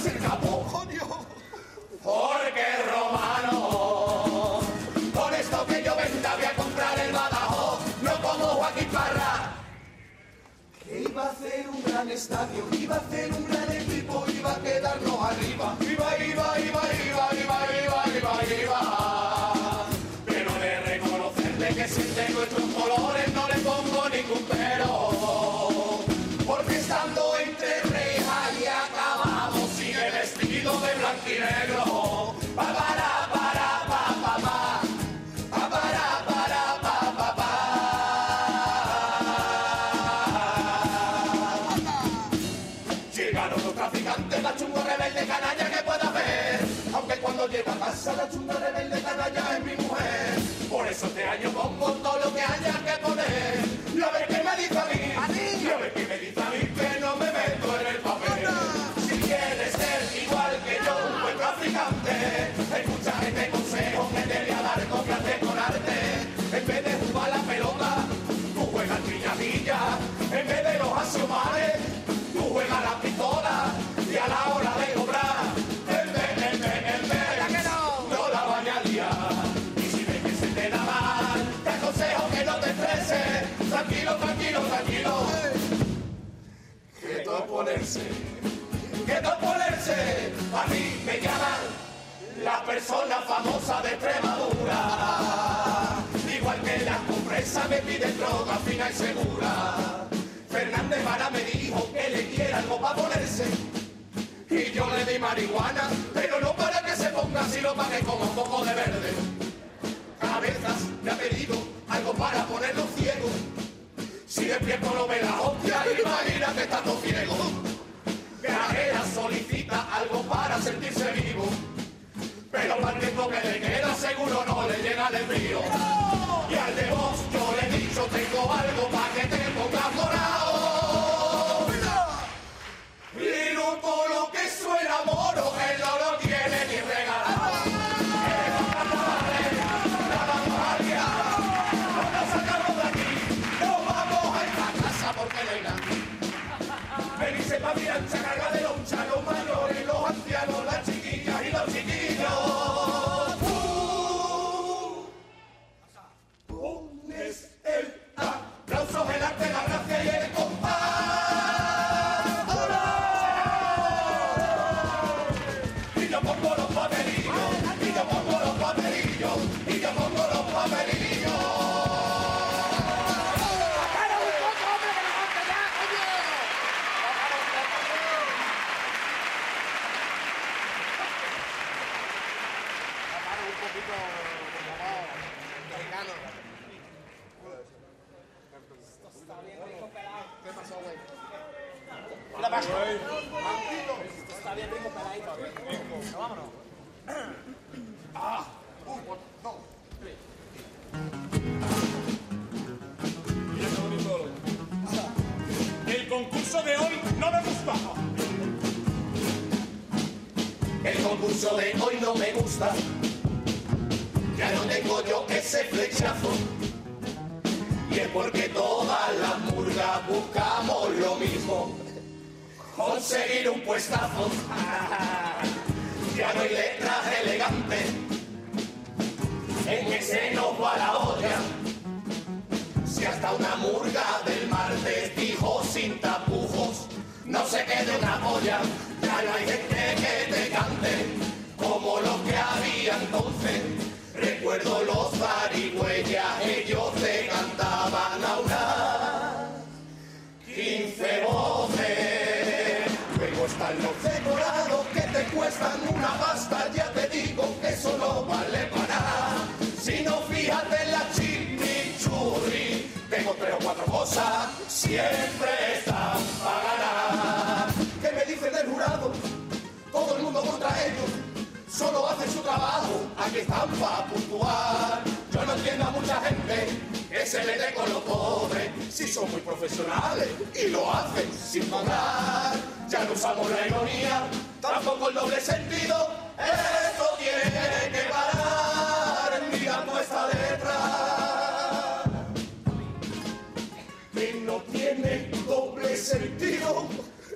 llegar a ser capo. Porque romano. Con esto que yo venda voy a comprar el badajo, no como Joaquín Parra. Que iba a hacer un gran estadio, iba a hacer un gran cuando llega a casa la chunga rebelde ponerse, que todo ponerse. A mí me llaman la persona famosa de Extremadura. Igual que la compresa me pide droga fina y segura. Fernández Vara me dijo que le diera algo para ponerse. Y yo le di marihuana, pero no para que se ponga, sino para que coma un poco de verde. Cabezas me ha pedido algo para ponerlo ciego. Si despierto no ve la hostia, imagínate estando ciego. Granera solicita algo para sentirse vivo. Pero para el tiempo que le queda seguro no le llega el envío. Y al de vos yo le he dicho tengo algo para que te pongas morado. Por lo que suena moro, él no Vámonos. Dos, tres. El concurso de hoy no me gusta. El concurso de hoy no me gusta. Ya no tengo yo ese flechazo. Y es porque todas las murgas buscamos lo mismo. Conseguir un puestazo. quede una polla, ya no hay gente que te cante como los que había entonces. Recuerdo los zarigüeyas, ellos te cantaban a una quince voces. Luego están los decorados que te cuestan una pasta, ya te digo que eso no vale para nada. Si no fíjate en la chimichurri, tengo tres o cuatro cosas, siempre están ellos, solo hacen su trabajo, aquí están para puntuar. Yo no entiendo a mucha gente que se le dé con los pobres, si son muy profesionales y lo hacen sin pagar. ya no usamos la ironía, tampoco el doble sentido. Esto tiene que parar, mira esta letra. Que no tiene doble sentido,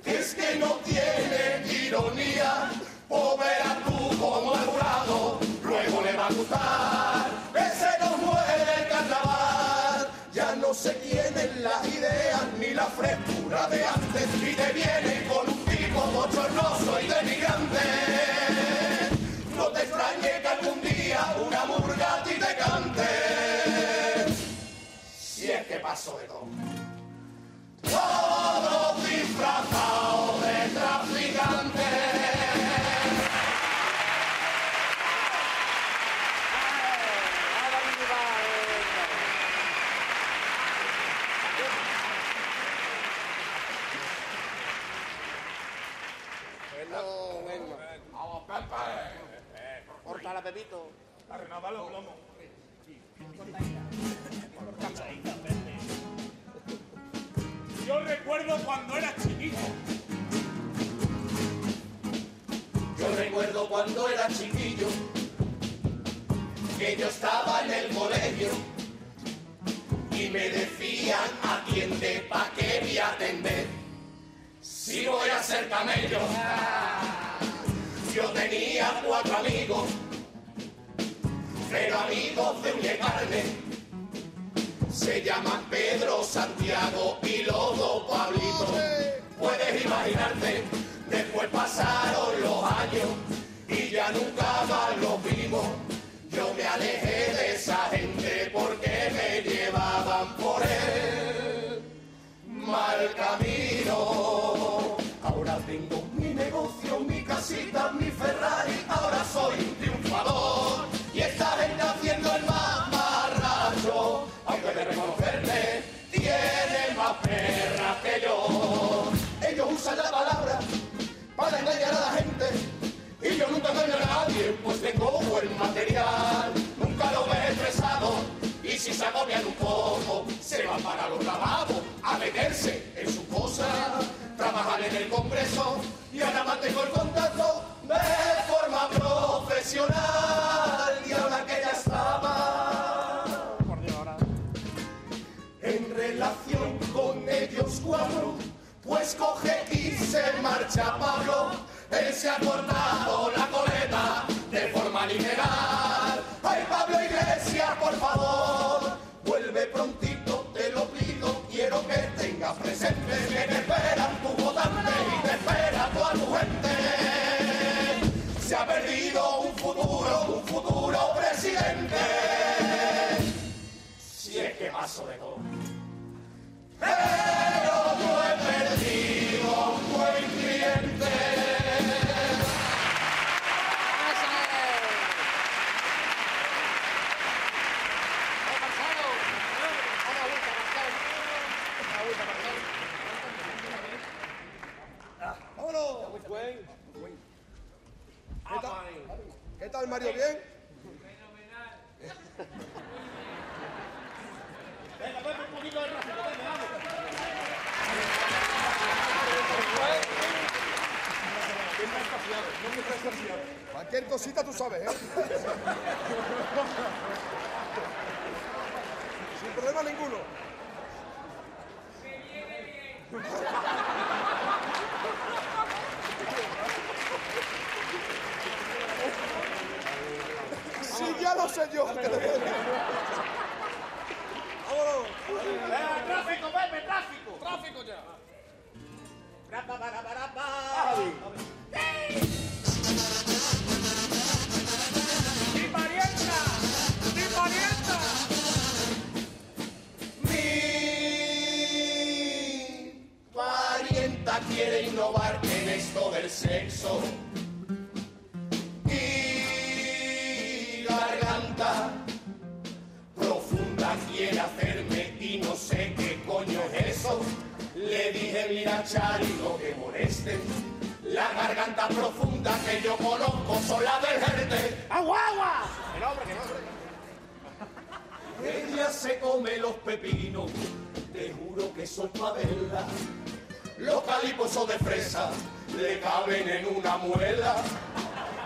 es que no tiene ironía. O verás tú como el jurado, luego le va a gustar que se nos muere el carnaval. Ya no se tienen las ideas ni la frescura de antes y te vienen con un tipo bochornoso y denigrante. No te extrañe que algún día una murga te cante. Si es que paso de. Todo y me decían atiende pa' que voy a atender si voy a ser camello. Yo tenía cuatro amigos, pero amigos de y carne. Se llaman Pedro, Santiago y Lodo Pablito. Puedes imaginarte, después pasaron los años y ya nunca más los vimos. Yo me alejé de esa gente porque me llevaban por el mal camino. Ahora tengo mi negocio, mi casita, mi Ferrari, ahora soy un triunfador. Y esta gente haciendo el mamarracho, aunque de reconocerme, tiene más perras que yo. Ellos usan la palabra para engañar a la gente. Pues tengo buen material. Nunca lo he estresado. Y si se agobian un poco, se van para los lavabos a meterse en su cosa. Trabajan en el Congreso y ahora mantengo el contacto de forma profesional. Y ahora que ya estaba en relación con ellos cuatro, pues coge y se marcha Pablo. Él se ha cortado la coleta de forma literal. Ay, Pablo Iglesias, por favor, vuelve prontito, Cualquier cosita tú sabes, ¿eh? Sin problema ninguno. Quiere innovar en esto del sexo. Y garganta profunda quiere hacerme y no sé qué coño es eso. Le dije, mira, Chari, no que moleste. La garganta profunda que yo conozco son la del gente. ¡Agua, agua! No, hombre. Ella se come los pepinos, te juro que soy pa'. Los calipos de fresa le caben en una muela.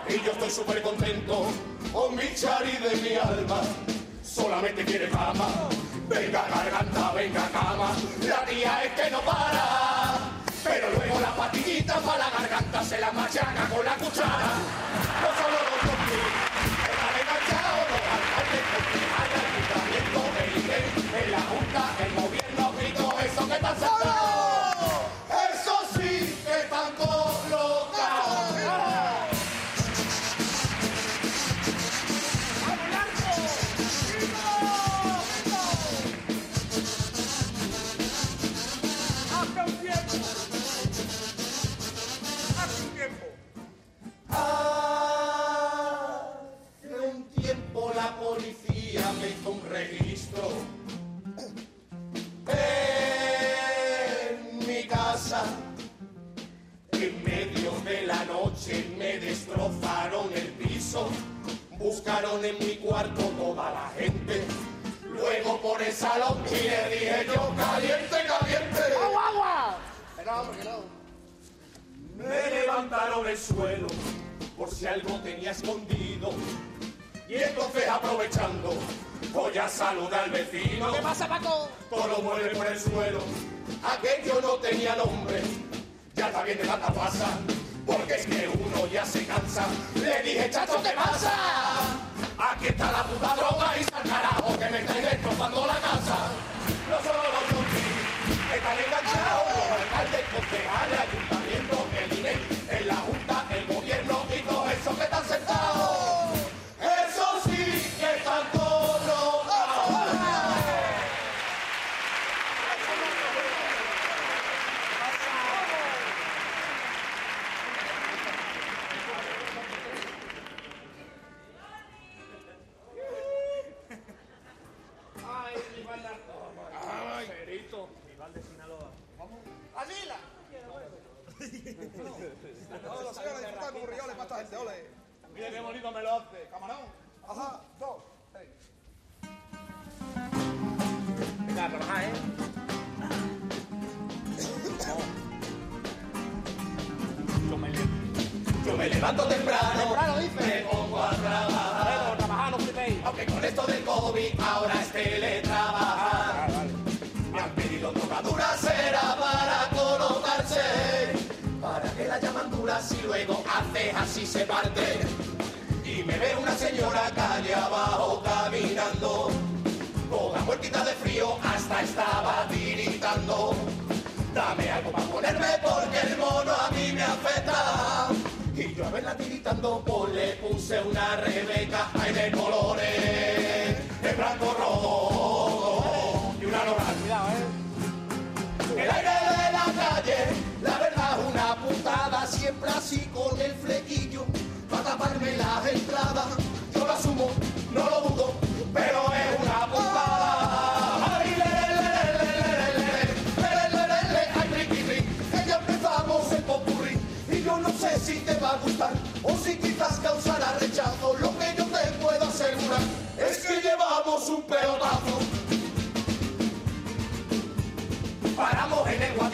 Y yo estoy súper contento con mi chari de mi alma. Solamente quiere cama. Venga garganta, venga cama. La tía es que no para. Pero luego la patillita para la garganta se la machaca con la cuchara. Casa. En medio de la noche me destrozaron el piso, buscaron en mi cuarto toda la gente. Luego por el salón y le dije yo, caliente, caliente. Me levantaron el suelo por si algo tenía escondido. Y entonces aprovechando, voy a saludar al vecino. ¿Qué pasa, Paco? Todo lo mueve por el suelo. Aquello no tenía nombre. Ya está bien de tanta pasa. Porque es que uno ya se cansa. Le dije, chacho, ¿qué pasa? Aquí está la puta droga y sal carajo que me estáis destrozando la casa. No solo los zombies están enganchados, levanto temprano, Temprano, dice. me pongo a trabajar. Aunque con esto del COVID ahora es teletrabajar. Me han pedido tomadura cera para colocarse. Para que la llaman duras y luego hace así se parte. Y me ve una señora calle abajo caminando. Toda muertita de frío hasta estaba tiritando. Dame algo para ponerme porque el mono a mí me afecta. Yo a verla tiritando, pues le puse una rebeca ay, de colores, de blanco rojo y una loral. Cuidado, ¿eh? El aire de la calle, la verdad una putada, siempre así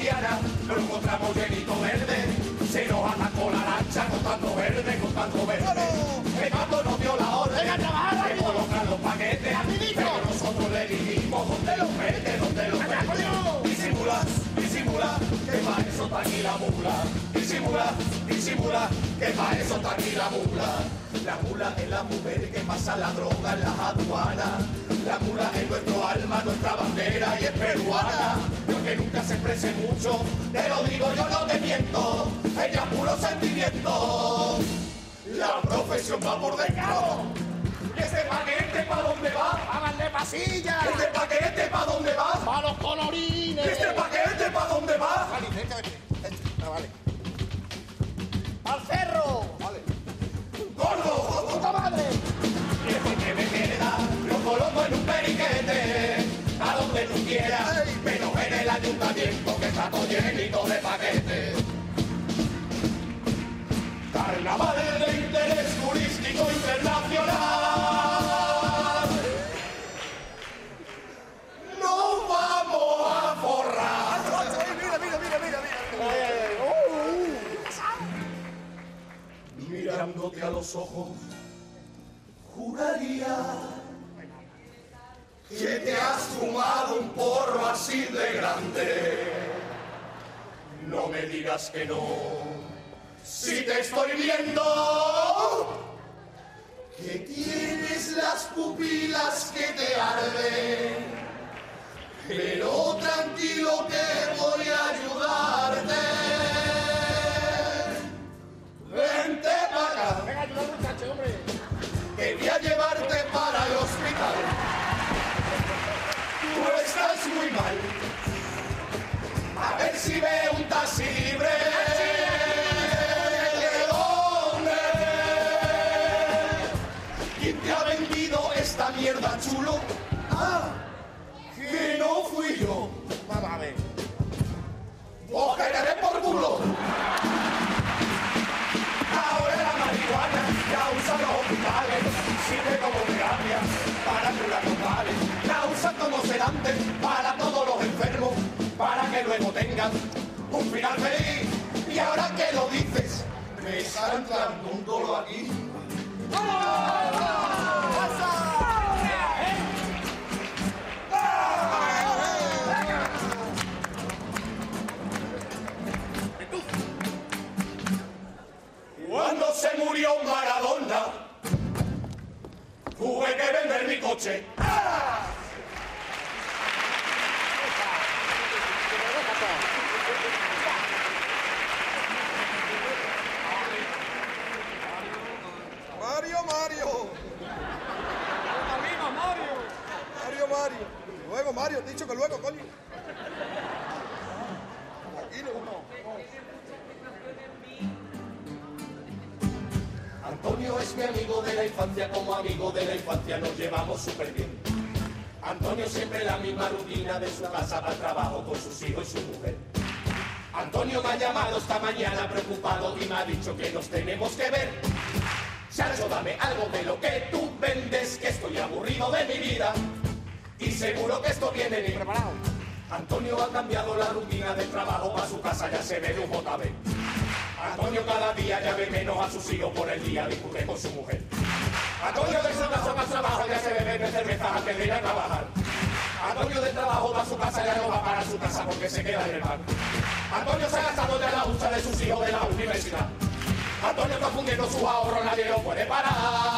Guadiana, lo encontramos llenito verde. Se nos atacó la lancha con tanto verde, con tanto verde. El gato nos dio la orden de colocar los paquetes. Pero nosotros le dijimos, ¿dónde los mete? ¿Dónde los mete? Disimula, disimula, que para eso está aquí la mula. Disimula, disimula, que para eso está aquí la mula. La mula es la mujer que pasa la droga en las aduanas. La mula es nuestro alma, nuestra bandera y es peruana. Y aunque nunca se exprese mucho, te lo digo, yo no te miento. Ella es puro sentimiento. La profesión va por dentro. ¿Y este paquete pa' dónde va? ¡Háganle pasilla! ¿Este paquete pa' dónde va? ¡A los colorines! ¿Y este paquete pa' dónde va? Vale, vete, vete. Ah, vale. ¡Al cerro! Vale. ¡Gordo! ¡Puta madre! Viejo que me queda, lo coloco en un periquete, a donde tú quieras, menos en el ayuntamiento que está todo llenito de paquetes. Carnaval los ojos, juraría que te has fumado un porro así de grande. No me digas que no, si te estoy viendo, que tienes las pupilas que te arden. Pero tranquilo que voy a ayudarte. Un dolor aquí. Cuando se murió Maradona, tuve que vender mi coche. ¡Ah! Mario, Mario. ¡Arriba, Mario! Mario, Mario. Dicho que luego. Antonio es mi amigo de la infancia, como amigo de la infancia nos llevamos súper bien. Antonio siempre la misma rutina de su casa para el trabajo con sus hijos y su mujer. Antonio me ha llamado esta mañana preocupado y me ha dicho que nos tenemos que ver. Sergio, dame algo de lo que tú vendes, que estoy aburrido de mi vida. Y seguro que esto viene bien. Preparado. Antonio ha cambiado la rutina del trabajo para su casa, ya se ve de un JB. Antonio cada día ya ve menos a sus hijos por el día, discute con su mujer. Antonio de su casa al trabajo, ya se bebe de cerveza antes de ir a trabajar. Antonio del trabajo va a su casa, ya no va para su casa porque se queda en el bar. Antonio se ha gastado ya la hucha de sus hijos de la universidad. Antonio está fundiendo sus ahorros, nadie lo puede parar.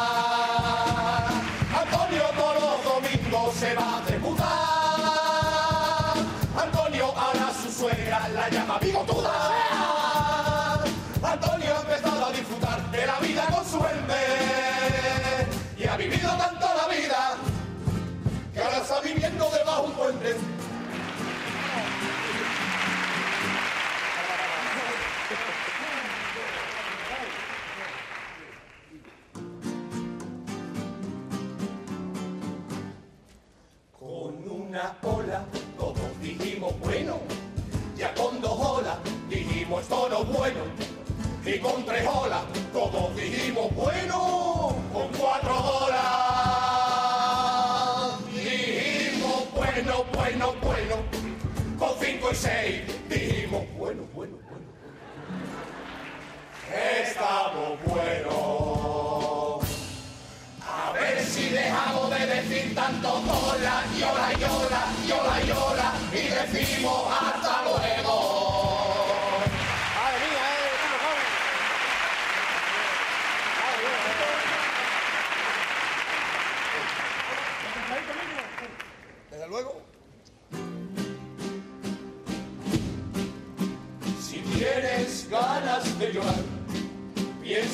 Viviendo debajo de un puente. Con una ola todos dijimos bueno, ya con dos olas dijimos es bueno, y con tres olas todos dijimos bueno, bueno, bueno, con cinco y seis dijimos bueno, bueno, bueno, estamos buenos. A ver si dejamos de decir tanto hola, y hola, y hola, y hola, y decimos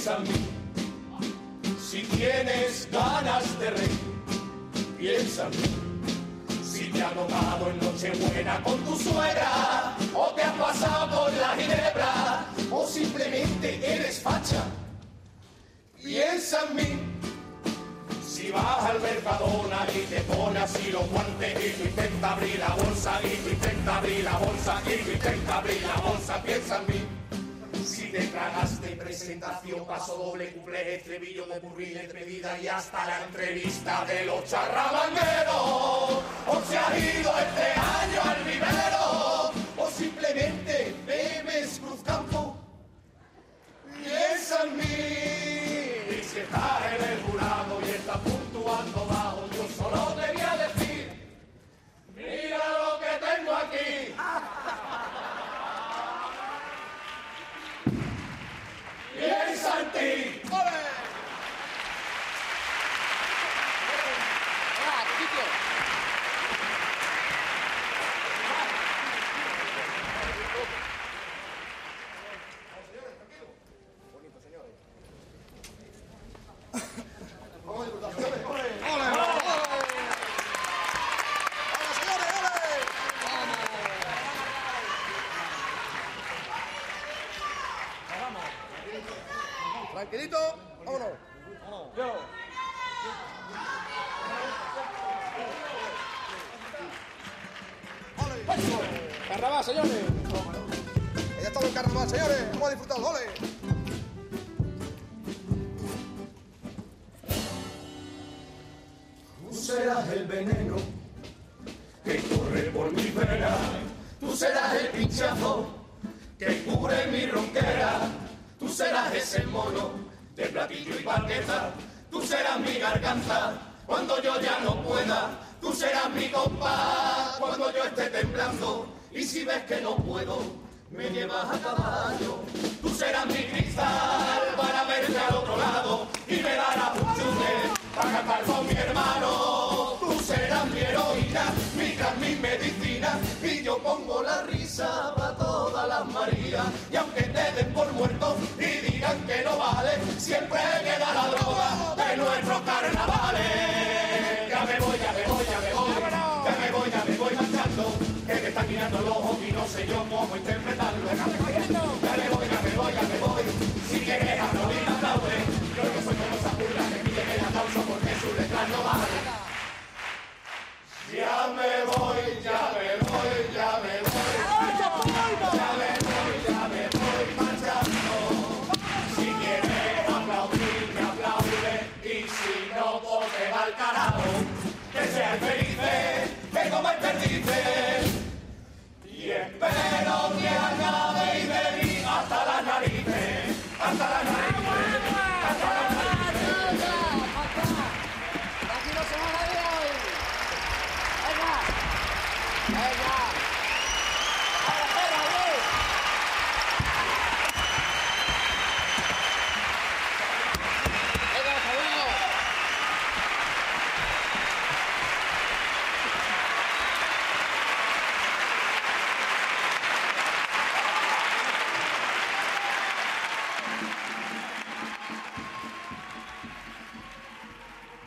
piensa en mí. Si tienes ganas de reír, piensa en mí. Si te ha tocado en Nochebuena con tu suegra, o te has pasado con la ginebra, o simplemente eres facha, piensa en mí. Si vas al Mercadona y te pones así los guantes y tú intentas abrir la bolsa y tú intentas abrir la bolsa y tú intentas abrir la bolsa, piensa en mí te tragaste presentación, paso doble, cuplé, estribillo, burril, despedida y hasta la entrevista de los charrabangueros. O se ha ido este año al vivero, o simplemente memes Cruz Campo. Piensa en mí, y señores. Ella está en carnaval, señores. Vamos a disfrutarlo, ole. me llevas a caballo, tú serás mi grito. cómo interpretarlo. ¡Déjame! Ya me voy, ya me voy, ya me voy. Si quieres aplaudir, aplaude. Yo no soy como esa burla que piden el aplauso porque su letra no vale. Ya me voy, ya me voy, ya me voy. Ya me voy, ya me voy marchando. Si quieres aplaudir, me aplaude. Y si no, pues te va al carajo.